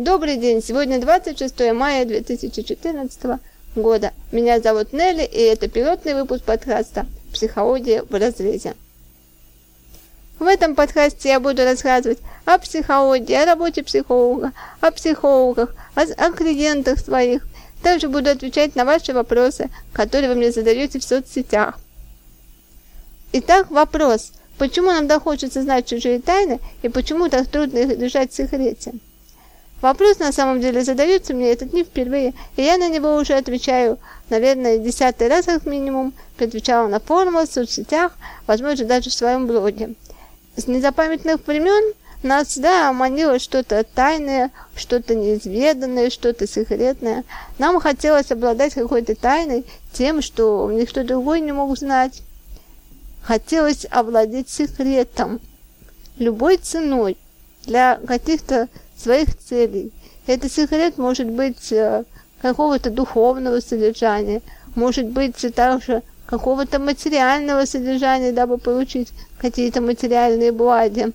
Добрый день! Сегодня 26 мая 2014 года. Меня зовут Нелли, и это пилотный выпуск подкаста «Психология в разрезе». В этом подкасте я буду рассказывать о психологии, о работе психолога, о психологах, о, о клиентах своих. Также буду отвечать на ваши вопросы, которые вы мне задаете в соцсетях. Итак, вопрос. Почему нам так хочется знать чужие тайны и почему так трудно их держать в секрете? Вопрос на самом деле задается мне этот не впервые, и я на него уже отвечаю, наверное, десятый раз как минимум, отвечала на форумах, в соцсетях, возможно, даже в своем блоге. С незапамятных времен нас всегда манило что-то тайное, что-то неизведанное, что-то секретное. Нам хотелось обладать какой-то тайной, тем, что никто другой не мог знать. Хотелось овладеть секретом, любой ценой, для каких-то своих целей. Этот секрет может быть э, какого-то духовного содержания, может быть также какого-то материального содержания, дабы получить какие-то материальные благи.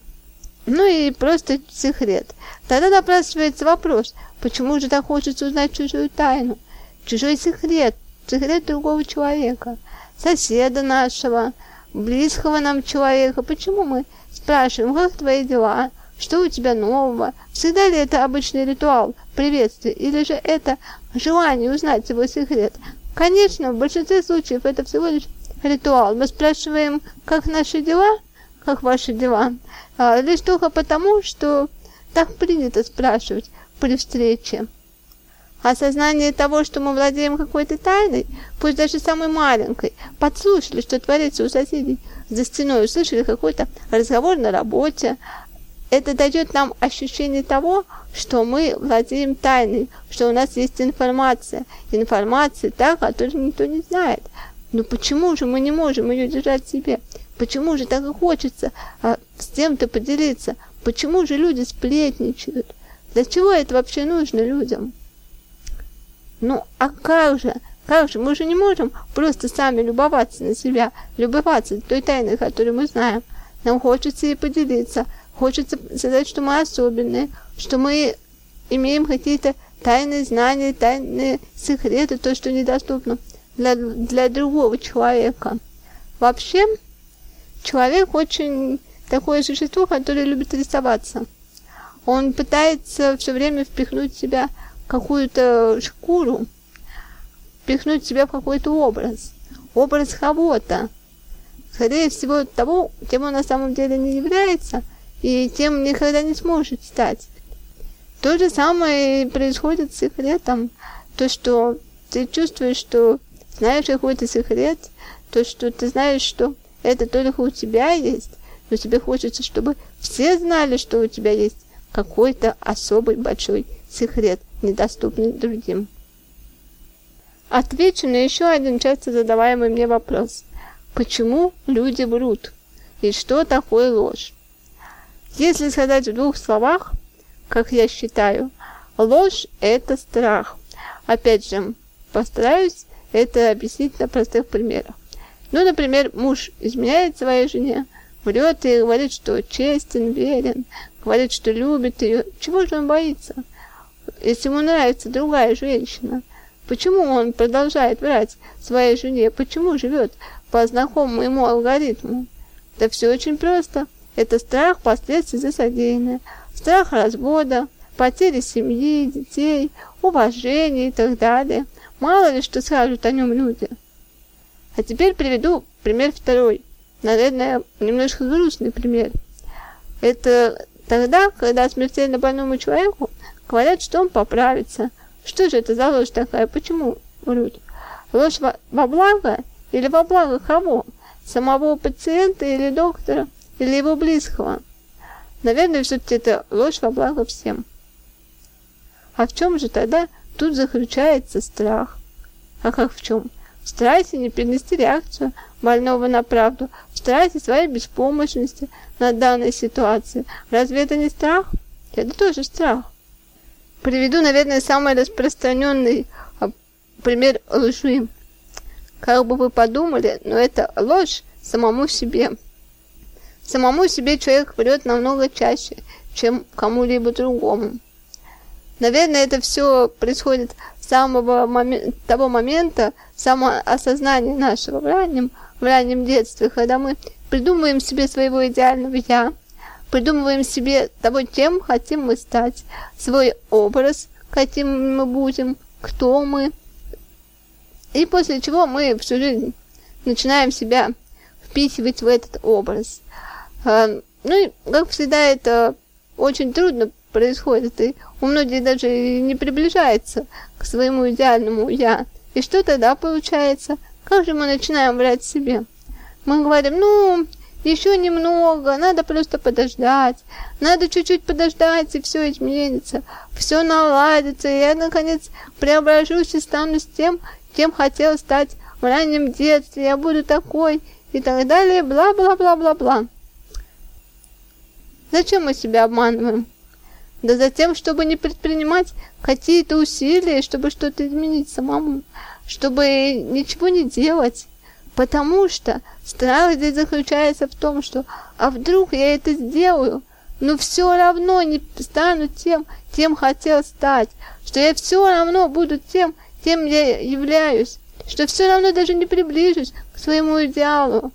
Ну и просто секрет. Тогда напрашивается вопрос, почему же так хочется узнать чужую тайну, чужой секрет, секрет другого человека, соседа нашего, близкого нам человека. Почему мы спрашиваем, как твои дела, что у тебя нового? Всегда ли это обычный ритуал приветствия, или же это желание узнать его секрет? Конечно, в большинстве случаев это всего лишь ритуал. Мы спрашиваем, как наши дела, как ваши дела, а, лишь только потому, что так принято спрашивать при встрече. Осознание того, что мы владеем какой-то тайной, пусть даже самой маленькой, подслушали, что творится у соседей за стеной, услышали какой-то разговор на работе, это дает нам ощущение того, что мы владеем тайной, что у нас есть информация. Информация та, которую никто не знает. Но почему же мы не можем ее держать в себе? Почему же так и хочется а, с кем-то поделиться? Почему же люди сплетничают? Для чего это вообще нужно людям? Ну, а как же? Как же? Мы же не можем просто сами любоваться на себя, любоваться той тайной, которую мы знаем. Нам хочется ей поделиться, Хочется сказать, что мы особенные, что мы имеем какие-то тайные знания, тайные секреты, то, что недоступно для, для другого человека. Вообще, человек очень такое существо, которое любит рисоваться. Он пытается все время впихнуть в себя какую-то шкуру, впихнуть себя в какой-то образ, образ кого-то. Скорее всего, того, кем он на самом деле не является – и тем никогда не сможет стать. То же самое происходит с секретом. То, что ты чувствуешь, что знаешь какой-то секрет, то, что ты знаешь, что это только у тебя есть, но тебе хочется, чтобы все знали, что у тебя есть какой-то особый большой секрет, недоступный другим. Отвечу на еще один часто задаваемый мне вопрос. Почему люди врут? И что такое ложь? Если сказать в двух словах, как я считаю, ложь – это страх. Опять же, постараюсь это объяснить на простых примерах. Ну, например, муж изменяет своей жене, врет и говорит, что честен, верен, говорит, что любит ее. Чего же он боится? Если ему нравится другая женщина, почему он продолжает врать своей жене? Почему живет по знакомому ему алгоритму? Да все очень просто. Это страх последствий за содеянное, страх развода, потери семьи, детей, уважения и так далее. Мало ли что скажут о нем люди. А теперь приведу пример второй. Наверное, немножко грустный пример. Это тогда, когда смертельно больному человеку говорят, что он поправится. Что же это за ложь такая? Почему врут? Ложь во, во благо или во благо кого? Самого пациента или доктора? Или его близкого. Наверное, все-таки это ложь во благо всем. А в чем же тогда тут заключается страх? А как в чем? В страхе не перенести реакцию больного на правду, в страхе своей беспомощности на данной ситуации. Разве это не страх? Это тоже страх. Приведу, наверное, самый распространенный а, пример лжи. Как бы вы подумали, но это ложь самому себе. Самому себе человек врет намного чаще, чем кому-либо другому. Наверное, это все происходит с самого момента, того момента самоосознания нашего в раннем, в раннем детстве, когда мы придумываем себе своего идеального «я», придумываем себе того, кем хотим мы стать, свой образ, каким мы будем, кто мы, и после чего мы всю жизнь начинаем себя вписывать в этот образ. А, ну как всегда, это очень трудно происходит, и у многих даже не приближается к своему идеальному «я». И что тогда получается? Как же мы начинаем врать себе? Мы говорим, ну, еще немного, надо просто подождать, надо чуть-чуть подождать, и все изменится, все наладится, и я, наконец, преображусь и стану с тем, кем хотел стать в раннем детстве, я буду такой, и так далее, бла-бла-бла-бла-бла. Зачем мы себя обманываем? Да за тем, чтобы не предпринимать какие-то усилия, чтобы что-то изменить самому, чтобы ничего не делать. Потому что страх здесь заключается в том, что а вдруг я это сделаю, но все равно не стану тем, кем хотел стать, что я все равно буду тем, кем я являюсь, что все равно даже не приближусь к своему идеалу.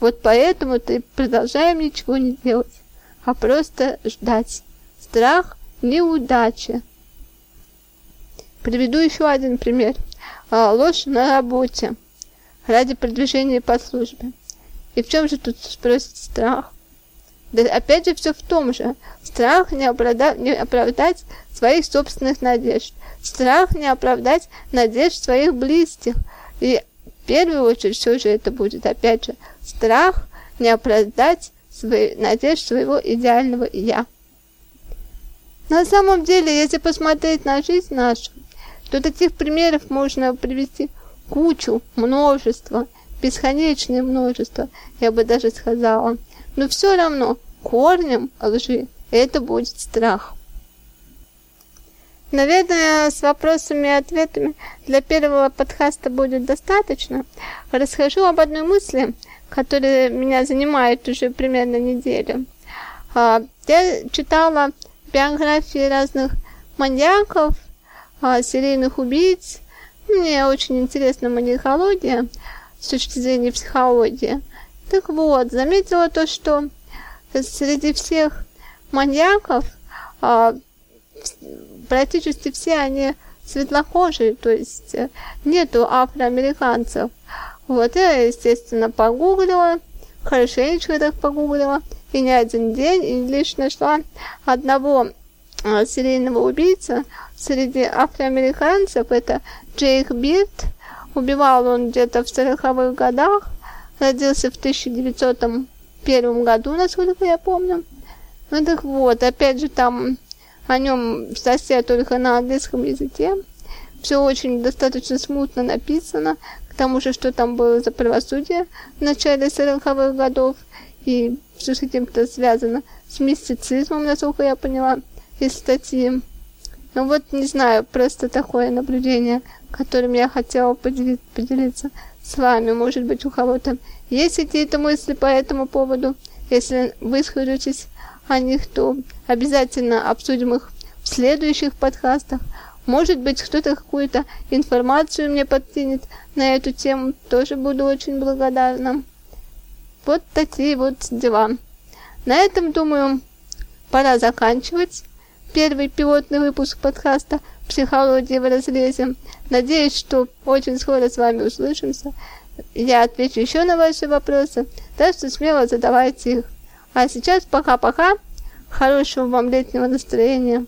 Вот поэтому ты продолжаем ничего не делать, а просто ждать. Страх неудачи. Приведу еще один пример. А, ложь на работе ради продвижения по службе. И в чем же тут спросит страх? Да опять же все в том же. Страх не, оправда... не оправдать своих собственных надежд. Страх не оправдать надежд своих близких. И в первую очередь все же это будет, опять же, страх не оправдать свои, надежд своего идеального «я». На самом деле, если посмотреть на жизнь нашу, то таких примеров можно привести кучу, множество, бесконечное множество, я бы даже сказала. Но все равно корнем лжи это будет страх. Наверное, с вопросами и ответами для первого подкаста будет достаточно. Расскажу об одной мысли, которая меня занимает уже примерно неделю. А, я читала биографии разных маньяков, а, серийных убийц. Мне очень интересна маньякология с точки зрения психологии. Так вот, заметила то, что среди всех маньяков а, практически все они светлокожие, то есть э, нету афроамериканцев. Вот я, естественно, погуглила, хорошенечко так погуглила, и не один день, и лишь нашла одного а, серийного убийца среди афроамериканцев, это Джейк Бирд. Убивал он где-то в 40-х годах, родился в 1901 году, насколько я помню. Ну так вот, опять же, там о нем статья только на английском языке. Все очень достаточно смутно написано, к тому же, что там было за правосудие в начале 40-х годов, и все с этим-то связано с мистицизмом, насколько я поняла, из статьи. Ну вот, не знаю, просто такое наблюдение, которым я хотела поделиться, поделиться с вами. Может быть, у кого-то есть какие-то мысли по этому поводу. Если вы скажетесь о них, то обязательно обсудим их в следующих подкастах. Может быть, кто-то какую-то информацию мне подкинет на эту тему. Тоже буду очень благодарна. Вот такие вот дела. На этом, думаю, пора заканчивать первый пилотный выпуск подкаста «Психология в разрезе». Надеюсь, что очень скоро с вами услышимся. Я отвечу еще на ваши вопросы, так что смело задавайте их. А сейчас пока-пока. Хорошего вам летнего настроения.